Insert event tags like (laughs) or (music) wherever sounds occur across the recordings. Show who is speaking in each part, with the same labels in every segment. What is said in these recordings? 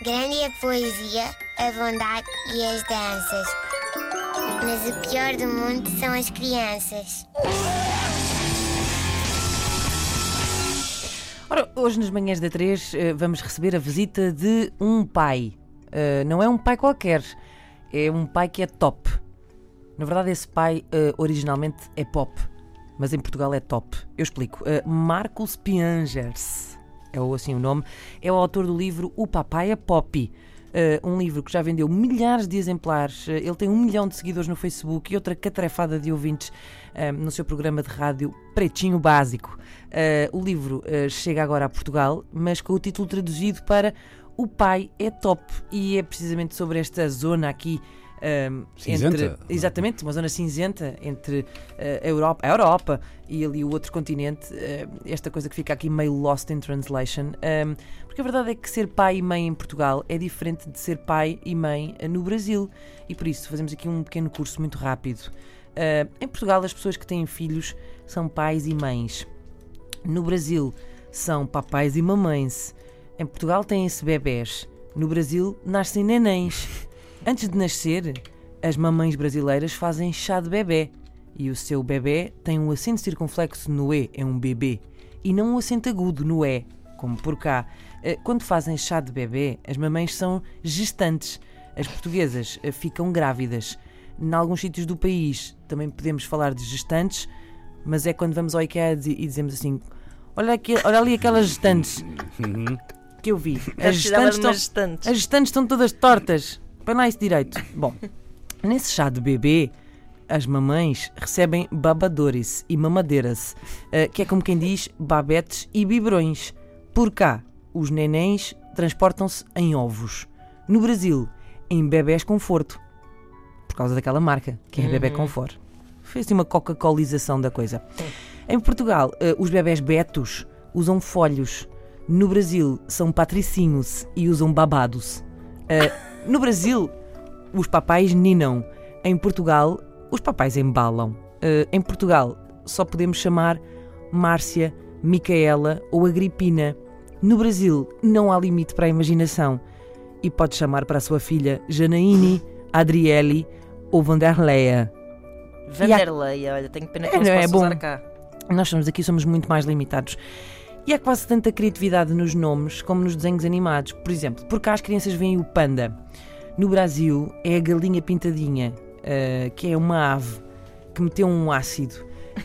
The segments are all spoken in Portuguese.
Speaker 1: Grande a poesia, a bondade e as danças. Mas o pior do mundo são as crianças.
Speaker 2: Ora, hoje nas manhãs da 3 eh, vamos receber a visita de um pai. Eh, não é um pai qualquer, é um pai que é top. Na verdade, esse pai eh, originalmente é pop, mas em Portugal é top. Eu explico. Eh, Marcos Piangers é assim o nome, é o autor do livro O Papai é Poppy. eh, um livro que já vendeu milhares de exemplares. eh, ele tem um milhão de seguidores no Facebook e outra catrefada de ouvintes eh, no seu programa de rádio Pretinho Básico. O livro chega agora a Portugal, mas com o título traduzido para O Pai é Top. E é precisamente sobre esta zona aqui. Entre exatamente uma zona cinzenta entre eh, a Europa, a Europa e ali o outro continente eh, esta coisa que fica aqui meio lost in translation um, porque a verdade é que ser pai e mãe em Portugal é diferente de ser pai e mãe eh, no Brasil e por isso fazemos aqui um pequeno curso muito rápido Uh, em Portugal as pessoas que têm filhos são pais e mães no Brasil são papais e mamães. Em Portugal têm-se bebés. No Brasil nascem nenéns. (laughs) Antes de nascer, as mamães brasileiras fazem chá de bebê. E o seu bebê tem um acento circunflexo no E, é um bebê. E não um acento agudo no E, como por cá. Eh, Quando fazem chá de bebê, as mamães são gestantes. As portuguesas eh, ficam grávidas. Em alguns sítios do país também podemos falar de gestantes, mas é quando vamos ao IKEA e dizemos assim: olha, aqui, olha ali aquelas gestantes que eu vi. As gestantes, estão, as gestantes estão todas tortas. Põe lá direito. (laughs) Bom, nesse chá de bebê, as mamães recebem babadores e mamadeiras, eh, que é como quem diz babetes e biberões. Por cá, os nenéns transportam-se em ovos. No Brasil, em bebés conforto. Por causa daquela marca, que é bebê conforto. Fez assim uma Coca-Colização da coisa. Em Portugal, eh, os bebés betos usam folhos. No Brasil, são patricinhos e usam babados. No Brasil, os papais ninam. Em Portugal, os papais embalam. Eh, em Portugal, só podemos chamar Márcia, Micaela ou Agripina. No Brasil, não há limite para a imaginação. E pode chamar para a sua filha Janaíne, Adriele ou Vanderleia.
Speaker 3: Vanderlei, olha, tenho pena que
Speaker 2: É,
Speaker 3: não se
Speaker 2: não é bom.
Speaker 3: cá.
Speaker 2: Nós somos aqui, somos muito mais limitados. E há quase tanta criatividade nos nomes como nos desenhos animados. Por exemplo, por cá as crianças veem o panda. No Brasil é a galinha pintadinha, eh, que é uma ave que meteu um ácido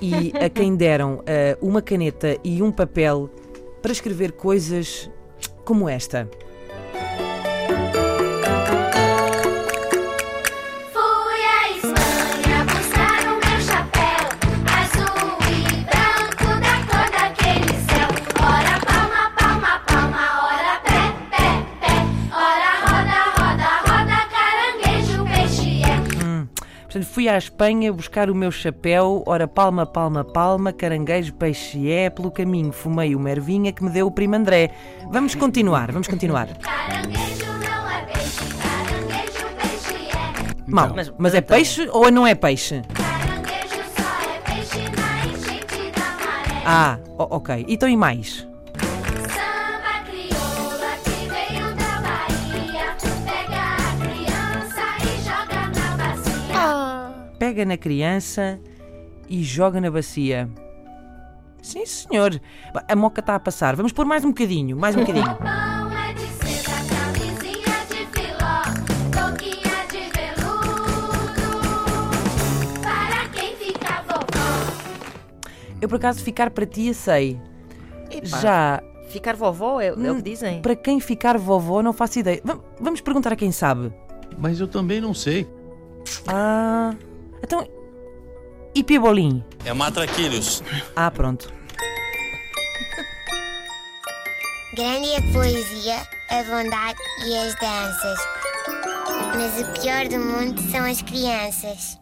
Speaker 2: e a quem deram eh, uma caneta e um papel para escrever coisas como esta.
Speaker 4: Fui à Espanha buscar o meu chapéu, ora palma, palma, palma, caranguejo, peixe é,
Speaker 2: pelo caminho fumei uma ervinha que me deu o primo André. Vamos continuar, vamos continuar.
Speaker 4: Caranguejo não é peixe, caranguejo, peixe é.
Speaker 2: Mal,
Speaker 3: Mas-
Speaker 2: mas, é
Speaker 3: então-
Speaker 2: peixe ou não é peixe?
Speaker 4: Caranguejo só é peixe na enchente da maré.
Speaker 2: Ah, o- ok. Então e mais?
Speaker 4: Pega na
Speaker 2: criança e joga na bacia. Sim, senhor. A moca está a passar. Vamos pôr mais um bocadinho, mais um bocadinho. (laughs)
Speaker 4: É.
Speaker 2: Eu por acaso ficar para tia sei.
Speaker 3: Epá,
Speaker 2: Já
Speaker 3: Ficar vovó é, é o
Speaker 2: Hum,
Speaker 3: que dizem.
Speaker 2: para quem ficar vovó não faço ideia. Va- Vamos perguntar a quem sabe.
Speaker 5: Mas eu também não sei.
Speaker 2: Ah, então e Pibolim?
Speaker 6: É matraquilhos.
Speaker 2: Ah, pronto.
Speaker 1: Grande é a poesia, a bondade e as danças. Mas o pior do mundo são as crianças.